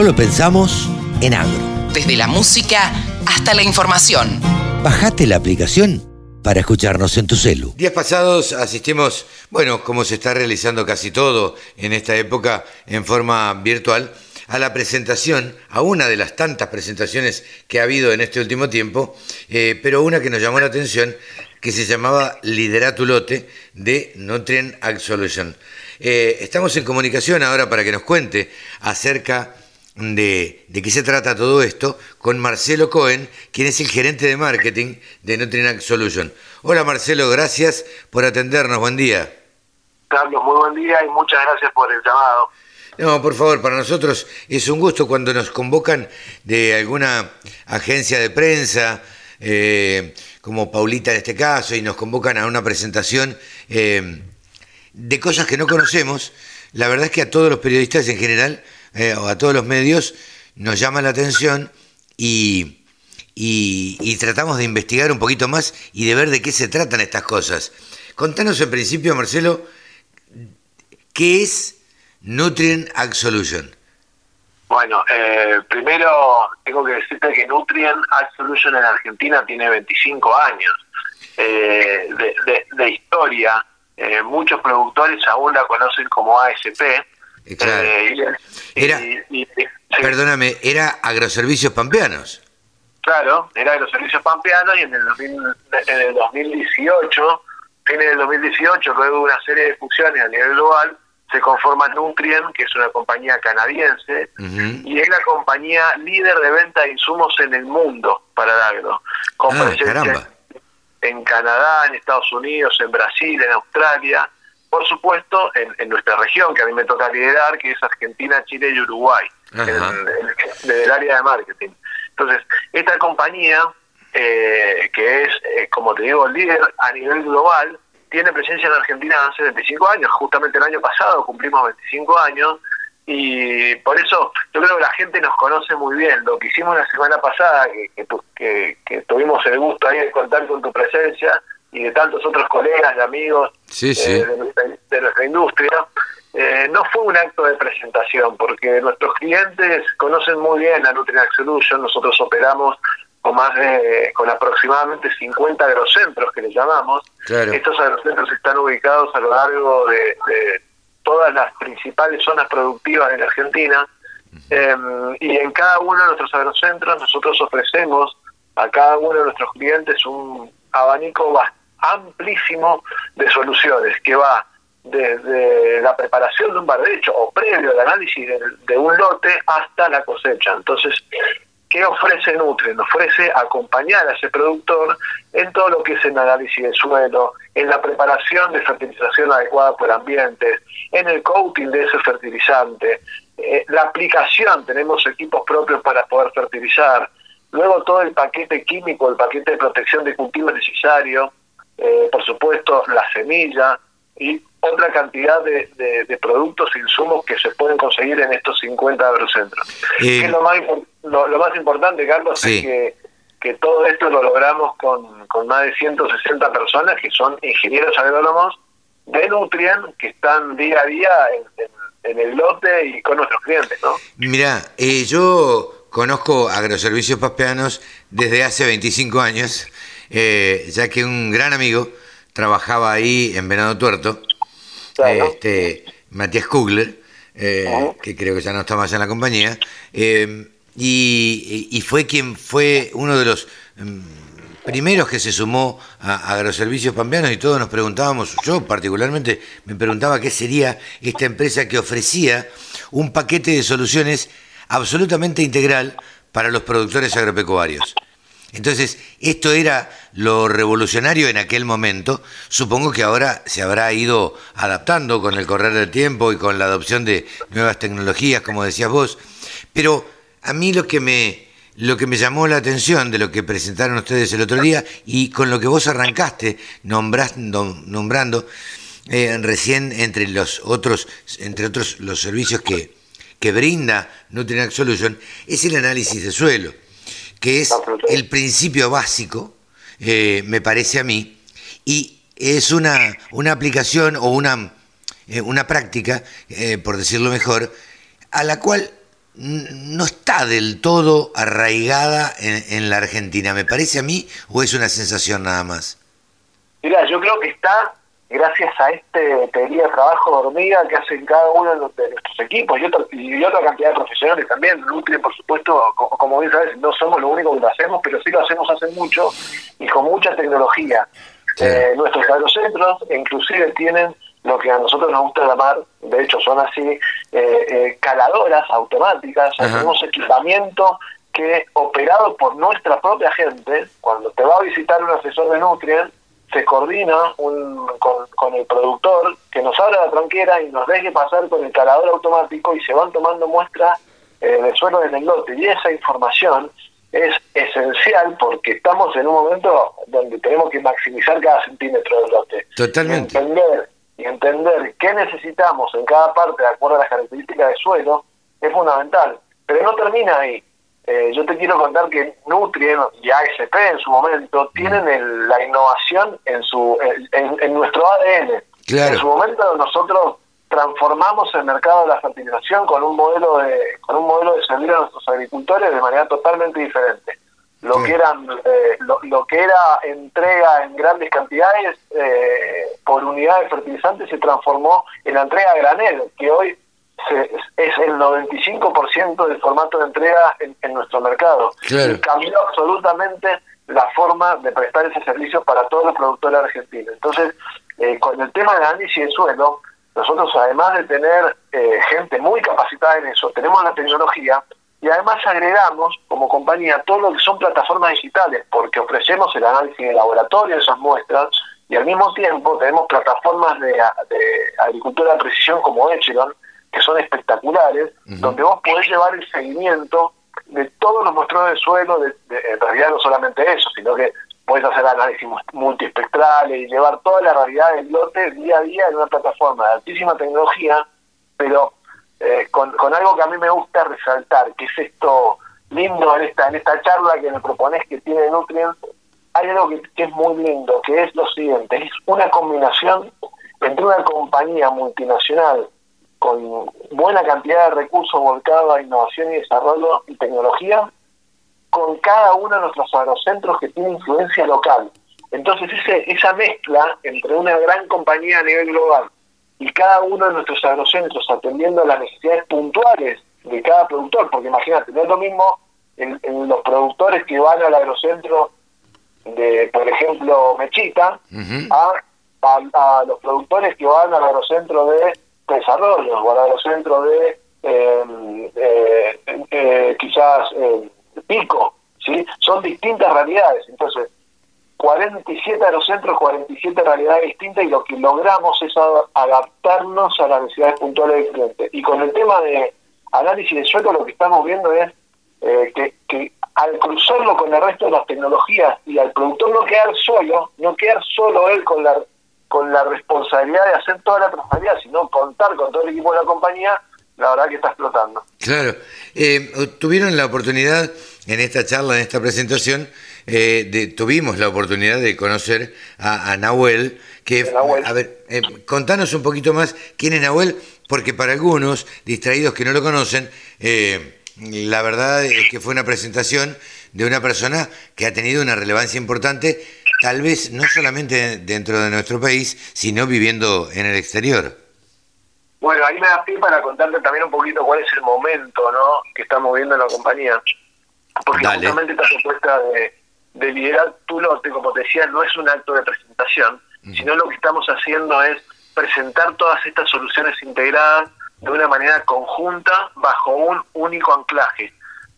solo pensamos en agro. Desde la música hasta la información. Bajate la aplicación para escucharnos en tu celu. Días pasados asistimos, bueno, como se está realizando casi todo en esta época en forma virtual, a la presentación, a una de las tantas presentaciones que ha habido en este último tiempo, eh, pero una que nos llamó la atención, que se llamaba Liderato Lote de Nutrient Ag Solution. Eh, estamos en comunicación ahora para que nos cuente acerca de, qué se trata todo esto con Marcelo Cohen, quien es el gerente de marketing de Nutrient Solution. Hola Marcelo, gracias por atendernos, buen día. Carlos, muy buen día y muchas gracias por el llamado. No, por favor, para nosotros es un gusto cuando nos convocan de alguna agencia de prensa, eh, como Paulita en este caso, y nos convocan a una presentación eh, de cosas que no conocemos. La verdad es que a todos los periodistas en general eh, o a todos los medios nos llama la atención y, y, tratamos de investigar un poquito más y de ver de qué se tratan estas cosas. Contanos en principio, Marcelo, ¿qué es Nutrient Ag Solution? Bueno, eh, primero tengo que decirte que Nutrient Ag Solution en Argentina tiene 25 años eh, de, historia. muchos productores aún la conocen como ASP, eh, era, perdóname, era Agroservicios Pampeanos. Claro, era Agroservicios Pampeanos y en el, en el 2018, fines del 2018, luego de una serie de fusiones a nivel global, se conforma Nutrien, que es una compañía canadiense, y es la compañía líder de venta de insumos en el mundo para el agro, con ah, presencia en Canadá, en Estados Unidos, en Brasil, en Australia, por supuesto, en, nuestra región, que a mí me toca liderar, que es Argentina, Chile y Uruguay, desde el área de marketing. Entonces, esta compañía, eh, que es, eh, como te digo, líder a nivel global, tiene presencia en Argentina hace 25 años, justamente el año pasado cumplimos 25 años, y por eso yo creo que la gente nos conoce muy bien. Lo que hicimos la semana pasada, que, que tuvimos el gusto ahí de contar con tu presencia, y de tantos otros colegas y amigos eh, de, nuestra, industria, eh, no fue un acto de presentación, porque nuestros clientes conocen muy bien a Nutrient Solution, nosotros operamos con más de, con aproximadamente 50 agrocentros que le llamamos. Estos agrocentros están ubicados a lo largo de, todas las principales zonas productivas de la Argentina, em, y en cada uno de nuestros agrocentros nosotros ofrecemos a cada uno de nuestros clientes un abanico bastante amplísimo de soluciones que va desde la preparación de un barbecho o previo al análisis de, un lote hasta la cosecha. Entonces, ¿qué ofrece Nutrien? Ofrece acompañar a ese productor en todo lo que es el análisis del suelo, en la preparación de fertilización adecuada por ambientes, en el coating de ese fertilizante, eh, la aplicación, tenemos equipos propios para poder fertilizar, luego todo el paquete químico, el paquete de protección de cultivo necesario, eh, por supuesto la semilla y otra cantidad de, de, productos e insumos que se pueden conseguir en estos 50 agrocentros. Eh, lo, más, lo, más importante, Carlos, es que, que, todo esto lo logramos con, con más de 160 personas que son ingenieros agrónomos de Nutrien que están día a día en, el lote y con nuestros clientes. ¿no? Mira, eh, yo conozco agroservicios paspeanos desde hace 25 años eh, ya que un gran amigo trabajaba ahí en Venado Tuerto, este, Matías Kugler, eh, que creo que ya no está más en la compañía, eh, y, fue quien fue uno de los mm, primeros que se sumó a, Agroservicios Pampeanos y todos nos preguntábamos, yo particularmente me preguntaba qué sería esta empresa que ofrecía un paquete de soluciones absolutamente integral para los productores agropecuarios. Entonces, esto era lo revolucionario en aquel momento. Supongo que ahora se habrá ido adaptando con el correr del tiempo y con la adopción de nuevas tecnologías, como decías vos. Pero a mí lo que me, lo que me llamó la atención de lo que presentaron ustedes el otro día y con lo que vos arrancaste nombrando, nombrando eh, recién entre los otros, entre otros los servicios que, que brinda Nutrient Solution, es el análisis de suelo que es el principio básico, eh, me parece a mí, y es una, una aplicación o una, eh, una práctica, eh, por decirlo mejor, a la cual no está del todo arraigada en, la Argentina, ¿me parece a mí o es una sensación nada más? Mira, yo creo que está gracias a este teoría de trabajo de hormiga que hacen cada uno de, nuestros equipos y, otra cantidad de profesionales también. Nutri, por supuesto, como, bien sabes, no somos lo único que lo hacemos, pero sí lo hacemos hace mucho y con mucha tecnología. Eh, nuestros agrocentros inclusive tienen lo que a nosotros nos gusta llamar, de hecho son así, eh, eh, caladoras automáticas, tenemos equipamiento que operado por nuestra propia gente, cuando te va a visitar un asesor de nutrientes, se coordina un, con, el productor que nos abra la tranquera y nos deje pasar con el calador automático y se van tomando muestras eh, de suelo en el lote. Y esa información es esencial porque estamos en un momento donde tenemos que maximizar cada centímetro del lote. Totalmente y entender qué necesitamos en cada parte de acuerdo a las características del suelo es fundamental. Pero no termina ahí. Eh, yo te quiero contar que Nutrien y ASP en su momento tienen la innovación en su en, nuestro ADN. En su momento nosotros transformamos el mercado de la fertilización con un modelo de con un modelo de servir a nuestros agricultores de manera totalmente diferente. Lo que eran eh, lo, que era entrega en grandes cantidades eh, por unidad de fertilizantes se transformó en la entrega a granel que hoy es el 95% del formato de entrega en, nuestro mercado. Y cambió absolutamente la forma de prestar ese servicio para todos los productores argentinos. Entonces eh, con el tema del análisis de suelo nosotros además de tener gente muy capacitada en eso tenemos la tecnología y además agregamos como compañía todo lo que son plataformas digitales, porque ofrecemos el análisis de laboratorio de esas muestras y al mismo tiempo tenemos plataformas de, agricultura de precisión como Echelon, que son espectaculares, donde vos podés llevar el seguimiento de todos los muestros de suelo, de, en realidad no solamente eso, sino que podés hacer análisis multiespectrales y llevar toda la realidad del lote día a día en una plataforma de altísima tecnología, pero eh, con, algo que a mí me gusta resaltar, que es esto lindo en esta, en esta charla que me propones que tiene Nutrients, hay algo que, es muy lindo, que es lo siguiente, es una combinación entre una compañía multinacional con buena cantidad de recursos volcados a innovación y desarrollo y tecnología, con cada uno de nuestros agrocentros que tiene influencia local. Entonces ese, esa mezcla entre una gran compañía a nivel global y cada uno de nuestros agrocentros atendiendo a las necesidades puntuales de cada productor, porque imagínate, no es lo mismo en, los productores que van al agrocentro de, por ejemplo, Mechita, a, los productores que van al agrocentro de desarrollo o al agrocentro de em, eh, eh, quizás eh, Pico, ¿sí? Son distintas realidades. Entonces, 47 aerocentros, 47 realidades distintas y lo que logramos es adaptarnos a las necesidades puntuales del cliente. Y con el tema de análisis de suelo lo que estamos viendo es eh, que, al cruzarlo con el resto de las tecnologías y al productor no quedar solo, no quedar solo él con la con la responsabilidad de hacer toda la trazabilidad, sino contar con todo el equipo de la compañía, la verdad que está explotando. Claro. Eh, tuvieron la oportunidad en esta charla, en esta presentación, eh, tuvimos la oportunidad de conocer a, Nahuel, que, a ver, eh, contanos un poquito más quién es Nahuel, porque para algunos distraídos que no lo conocen, eh, la verdad es que fue una presentación de una persona que ha tenido una relevancia importante, tal vez no solamente dentro de nuestro país, sino viviendo en el exterior. Bueno, ahí me da pie para contarte también un poquito cuál es el momento ¿no? que estamos viendo en la compañía. Porque justamente esta propuesta de, de liderar tu lote, como te decía, no es un acto de presentación, sino lo que estamos haciendo es presentar todas estas soluciones integradas de una manera conjunta bajo un único anclaje.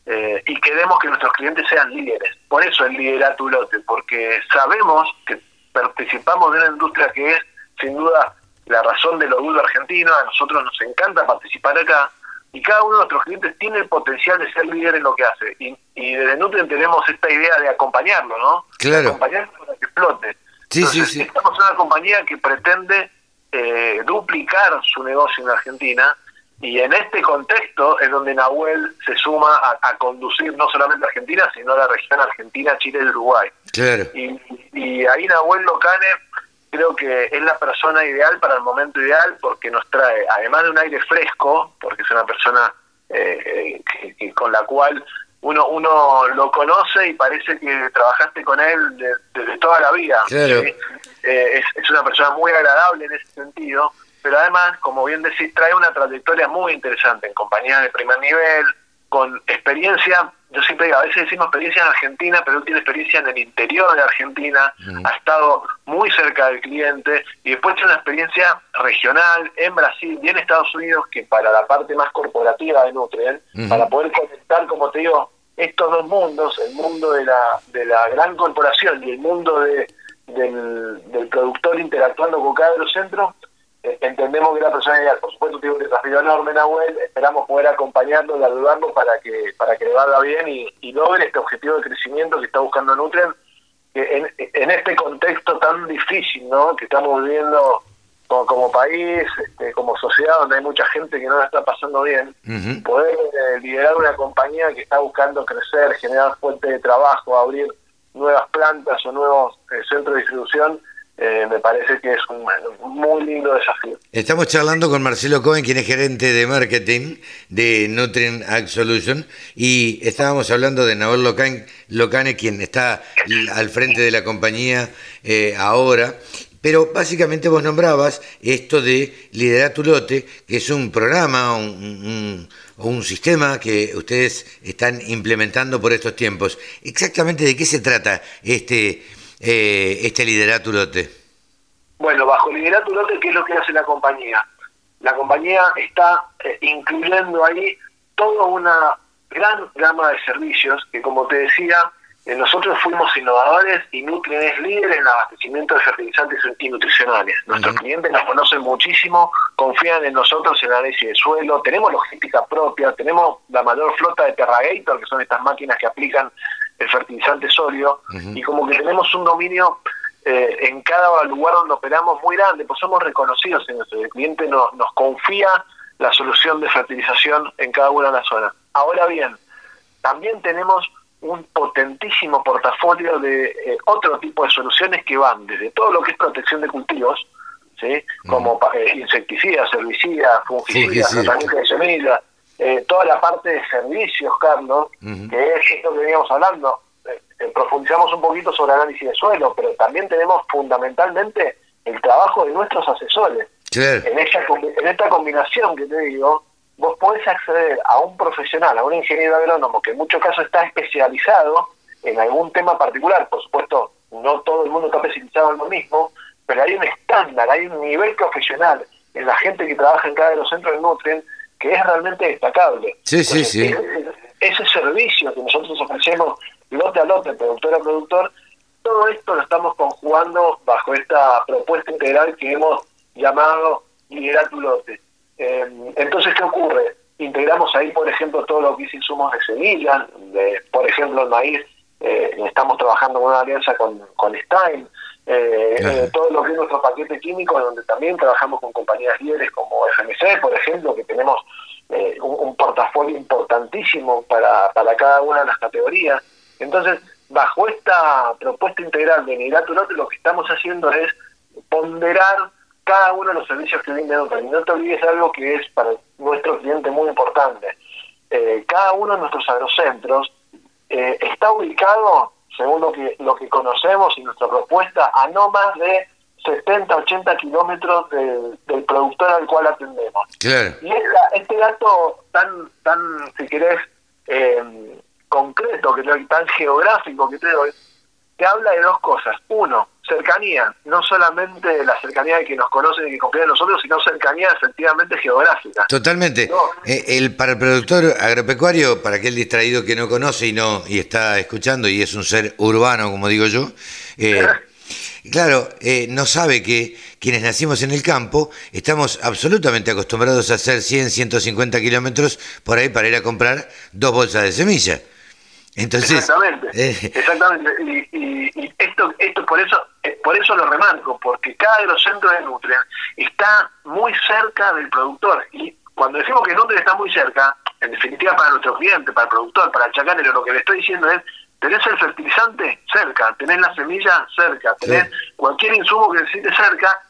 Eh, y queremos que nuestros clientes sean líderes. Por eso el liderar tu lote, porque sabemos que participamos de una industria que es sin duda la razón de lo duro argentino, a nosotros nos encanta participar acá, y cada uno de nuestros clientes tiene el potencial de ser líder en lo que hace. Y, y desde Nutrien tenemos esta idea de acompañarlo, ¿no? Claro. acompañarlo para que explote. Sí, sí, sí. Estamos en una compañía que pretende eh, duplicar su negocio en Argentina y en este contexto es donde Nahuel se suma a, conducir no solamente a Argentina, sino a la región Argentina, Chile y Uruguay. Claro. Y, y ahí Nahuel Locane creo que es la persona ideal para el momento ideal porque nos trae, además de un aire fresco, porque es una persona eh, con la cual uno uno lo conoce y parece que trabajaste con él desde toda la vida. Eh, es, es, una persona muy agradable en ese sentido, pero además, como bien decís, trae una trayectoria muy interesante en compañía de primer nivel, con experiencia, yo siempre digo, a veces decimos experiencia en Argentina, pero él tiene experiencia en el interior de Argentina, ha estado muy cerca del cliente y después tiene una experiencia regional en Brasil y en Estados Unidos que para la parte más corporativa de Nutrien, para poder conectar, como te digo, estos dos mundos, el mundo de la, de la gran corporación y el mundo de, del, del productor interactuando con cada de los centros, entendemos que la persona ideal. Por supuesto, tiene un desafío enorme, Nahuel. Esperamos poder acompañarlo y ayudarlo para que, para que le vaya bien y, logre este objetivo de crecimiento que está buscando Nutrien en, en este contexto tan difícil ¿no? que estamos viviendo como, país, este, como sociedad, donde hay mucha gente que no la está pasando bien, poder eh, liderar una compañía que está buscando crecer, generar fuentes de trabajo, abrir nuevas plantas o nuevos eh, centros de distribución, eh, me parece que es un, muy lindo desafío. Estamos charlando con Marcelo Cohen, quien es gerente de marketing de Nutrien Ag Solution, y estábamos hablando de Nahuel Locane, quien está al frente de la compañía eh, ahora. Pero básicamente vos nombrabas esto de Liderar tu Lote, que es un programa, un, un sistema que ustedes están implementando por estos tiempos. Exactamente de qué se trata este eh, este liderato lote? Bueno, bajo liderato lote, ¿qué es lo que hace la compañía? La compañía está eh, incluyendo ahí toda una gran gama de servicios que, como te decía, eh, nosotros fuimos innovadores y Nutrien es líder en el abastecimiento de fertilizantes y nutricionales. Nuestros clientes nos conocen muchísimo, confían en nosotros en análisis de suelo, tenemos logística propia, tenemos la mayor flota de Terragator, que son estas máquinas que aplican el fertilizante sólido, y como que tenemos un dominio eh, en cada lugar donde operamos muy grande, pues somos reconocidos en nuestro el cliente nos, nos confía la solución de fertilización en cada una de las zonas. Ahora bien, también tenemos un potentísimo portafolio de eh, otro tipo de soluciones que van desde todo lo que es protección de cultivos, ¿sí? como eh, insecticidas, herbicidas, fungicidas, tratamiento de semillas, eh, toda la parte de servicios, Carlos, que es esto que veníamos hablando. Eh, eh, profundizamos un poquito sobre análisis de suelo, pero también tenemos fundamentalmente el trabajo de nuestros asesores. En, esta, en esta combinación que te digo, vos podés acceder a un profesional, a un ingeniero agrónomo que en muchos casos está especializado en algún tema particular. Por supuesto, no todo el mundo está especializado en lo mismo, pero hay un estándar, hay un nivel profesional en la gente que trabaja en cada de los centros de Nutrien que es realmente destacable. Sí, sí, sí. Ese, servicio que nosotros ofrecemos lote a lote, productor a productor, todo esto lo estamos conjugando bajo esta propuesta integral que hemos llamado Liderar tu lote. Eh, entonces, ¿qué ocurre? Integramos ahí, por ejemplo, todo lo que es insumos de semillas, de, por ejemplo, el maíz, eh, estamos trabajando en una alianza con, con Stein, eh, eh, todo lo que es nuestro paquete químico, donde también trabajamos con compañías líderes como FMC, por ejemplo, que tenemos eh, un, portafolio importantísimo para, para cada una de las categorías. Entonces, bajo esta propuesta integral de Nidato lo que estamos haciendo es ponderar cada uno de los servicios que brinda. Y no te olvides algo que es para nuestro cliente muy importante. cada uno de nuestros agrocentros está ubicado según lo que, lo que conocemos y nuestra propuesta, a no más de 70, 80 kilómetros del, productor al cual atendemos. Y este dato tan, tan si querés, eh, concreto, que tan geográfico que te doy, te habla de dos cosas. Uno, cercanía, no solamente la cercanía de que nos conocen y que confían en nosotros, sino cercanía efectivamente geográfica. Totalmente. Eh, el, para el productor agropecuario, para aquel distraído que no conoce y no y está escuchando y es un ser urbano, como digo yo, eh, claro, eh, no sabe que quienes nacimos en el campo estamos absolutamente acostumbrados a hacer 100, 150 kilómetros por ahí para ir a comprar dos bolsas de semilla. Entonces, exactamente, exactamente. Y, y, esto, esto por eso eh, por eso lo remarco, porque cada de los centros de Nutrien está muy cerca del productor. Y cuando decimos que Nutrien está muy cerca, en definitiva para nuestro cliente, para el productor, para el chacanero, lo que le estoy diciendo es, tenés el fertilizante cerca, tenés la semilla cerca, tenés cualquier insumo que necesites cerca,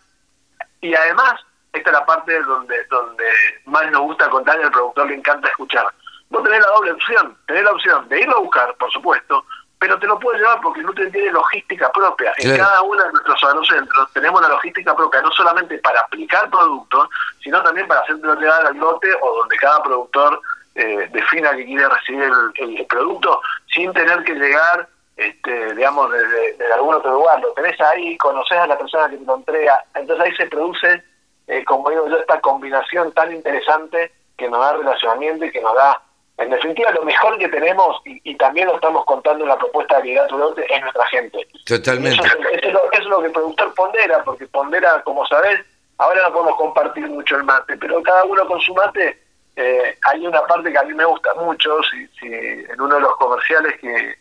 y además esta es la parte donde, donde más nos gusta contar y al productor le encanta escuchar. Vos tenés la doble opción, tenés la opción de irlo a buscar, por supuesto, pero te lo puedes llevar porque el Nutri tiene logística propia. En cada uno de nuestros agrocentros tenemos la logística propia, no solamente para aplicar productos, sino también para hacerlo llegar al lote o donde cada productor eh, defina que quiere recibir el, producto sin tener que llegar, este, digamos, desde, algún otro lugar. Lo tenés ahí, conoces a la persona que te lo entrega. Entonces ahí se produce, eh, como digo yo, esta combinación tan interesante que nos da relacionamiento y que nos da en definitiva, lo mejor que tenemos, y, también lo estamos contando en la propuesta de Liderato Norte, es nuestra gente. Totalmente. Eso, es, lo, es, lo, que el productor pondera, porque pondera, como sabés, ahora no podemos compartir mucho el mate, pero cada uno con su mate, eh, hay una parte que a mí me gusta mucho, si, si en uno de los comerciales que,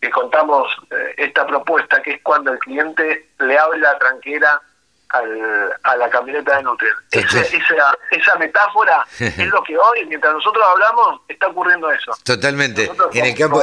que contamos eh, esta propuesta, que es cuando el cliente le abre la tranquera al, a la camioneta de Nutrien. Esa, esa, metáfora es lo que hoy, mientras nosotros hablamos, está ocurriendo eso. Totalmente. en el campo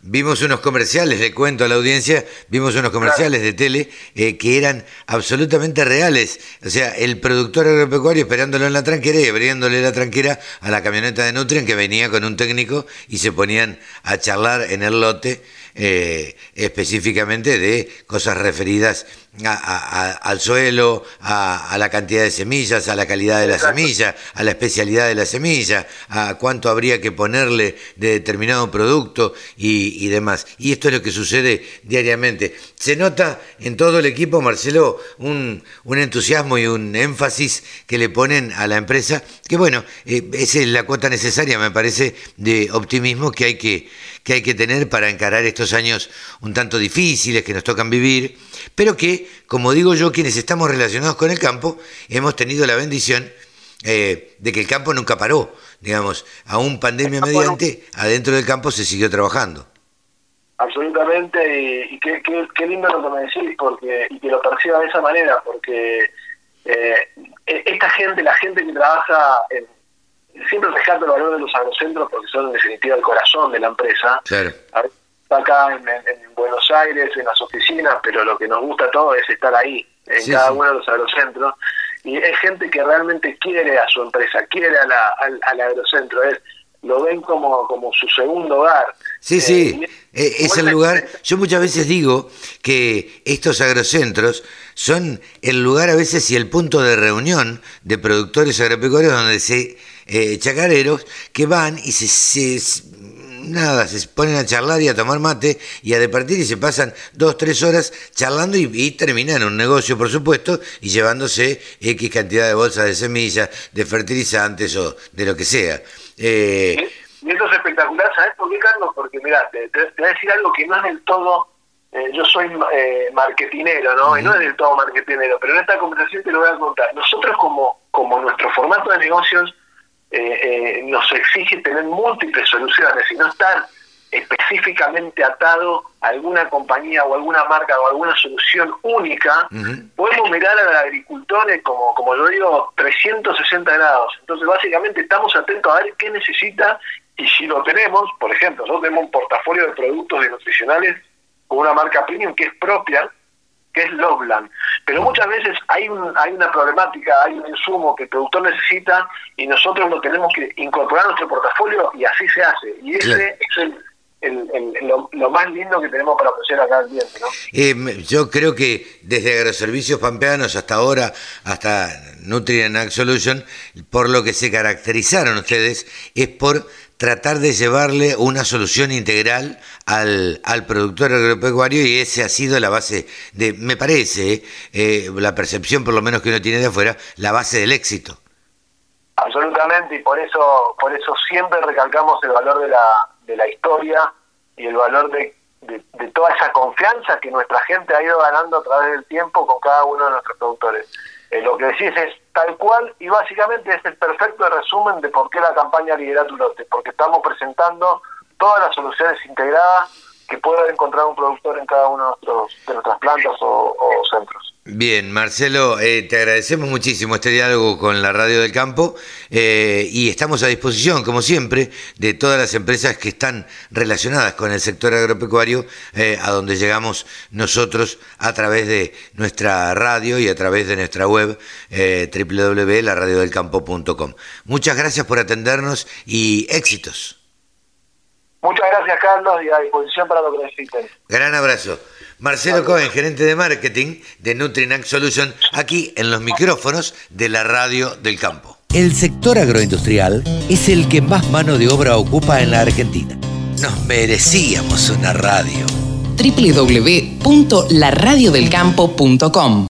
vimos unos comerciales, le cuento a la audiencia, vimos unos comerciales de tele eh, que eran absolutamente reales. O sea, el productor agropecuario esperándolo en la tranquera y abriéndole la tranquera a la camioneta de Nutrien que venía con un técnico y se ponían a charlar en el lote eh, específicamente de cosas referidas al suelo, a, la cantidad de semillas, a la calidad de la semilla, a la especialidad de la semilla, a cuánto habría que ponerle de determinado producto y, demás. Y esto es lo que sucede diariamente. Se nota en todo el equipo, Marcelo, un, entusiasmo y un énfasis que le ponen a la empresa, que bueno, eh, esa es la cuota necesaria, me parece, de optimismo que hay que, que hay que tener para encarar estos años un tanto difíciles que nos tocan vivir, pero que, como digo yo, quienes estamos relacionados con el campo, hemos tenido la bendición eh, de que el campo nunca paró, digamos, aún pandemia mediante, adentro del campo se siguió trabajando. Absolutamente, y, qué, lindo lo que me decís, porque, y que lo perciba de esa manera, porque eh, e, esta gente, la gente que trabaja en, siempre rescato el valor de los agrocentros porque son en definitiva el corazón de la empresa. Claro. Está acá en, Buenos Aires, en las oficinas, pero lo que nos gusta todo es estar ahí, en cada uno de los agrocentros. Y es gente que realmente quiere a su empresa, quiere a la, al, agrocentro, es, lo ven como, como su segundo hogar. Sí, sí, eh, eh, es el lugar, yo muchas veces digo que estos agrocentros son el lugar a veces y el punto de reunión de productores agropecuarios donde se eh, chacareros que van y se, nada, se ponen a charlar y a tomar mate y a departir y se pasan dos, tres horas charlando y, terminan un negocio, por supuesto, y llevándose X cantidad de bolsas de semillas, de fertilizantes o de lo que sea. Eh, y eso es espectacular, ¿sabes por qué, Carlos? Porque, mira, te, voy a decir algo que no es del todo eh, yo soy eh, marketinero, ¿no? Y no es del todo marketinero, pero en esta conversación te lo voy a contar. Nosotros como, como nuestro formato de negocios eh, eh, nos exige tener múltiples soluciones y no estar específicamente atado a alguna compañía o alguna marca o alguna solución única, podemos mirar al agricultor como, como yo digo, 360 grados. Entonces, básicamente estamos atentos a ver qué necesita y si lo tenemos, por ejemplo, nosotros tenemos un portafolio de productos nutricionales con una marca premium que es propia, que es Loveland. Pero muchas veces hay, un, hay una problemática, hay un insumo que el productor necesita y nosotros lo tenemos que incorporar a nuestro portafolio y así se hace. Y ese es el, lo, más lindo que tenemos para ofrecer acá al cliente. ¿no? Eh, yo creo que desde Agroservicios Pampeanos hasta ahora, hasta Nutrient Ag Solution, por lo que se caracterizaron ustedes es por tratar de llevarle una solución integral al, al productor agropecuario y esa ha sido la base de, me parece, eh, la percepción por lo menos que uno tiene de afuera, la base del éxito. Absolutamente, y por eso, por eso siempre recalcamos el valor de la, de la historia y el valor de, de, toda esa confianza que nuestra gente ha ido ganando a través del tiempo con cada uno de nuestros productores. Eh, lo que decís es tal cual y básicamente es el perfecto resumen de por qué la campaña Liderato Lote, porque estamos presentando todas las soluciones integradas que pueda encontrar un productor en cada uno de, nuestros, de nuestras plantas o centros. Bien, Marcelo, eh, te agradecemos muchísimo este diálogo con la Radio del Campo eh, y estamos a disposición, como siempre, de todas las empresas que están relacionadas con el sector agropecuario, eh, a donde llegamos nosotros a través de nuestra radio y a través de nuestra web www.laradiodelcampo.com. Muchas gracias por atendernos y éxitos. Muchas gracias, Carlos, y a disposición para lo que necesiten. Gran abrazo. Marcelo Cohen, gerente de marketing de Nutrinac Solution, aquí en los micrófonos de la radio del campo. El sector agroindustrial es el que más mano de obra ocupa en la Argentina. Nos merecíamos una radio. www.laradiodelcampo.com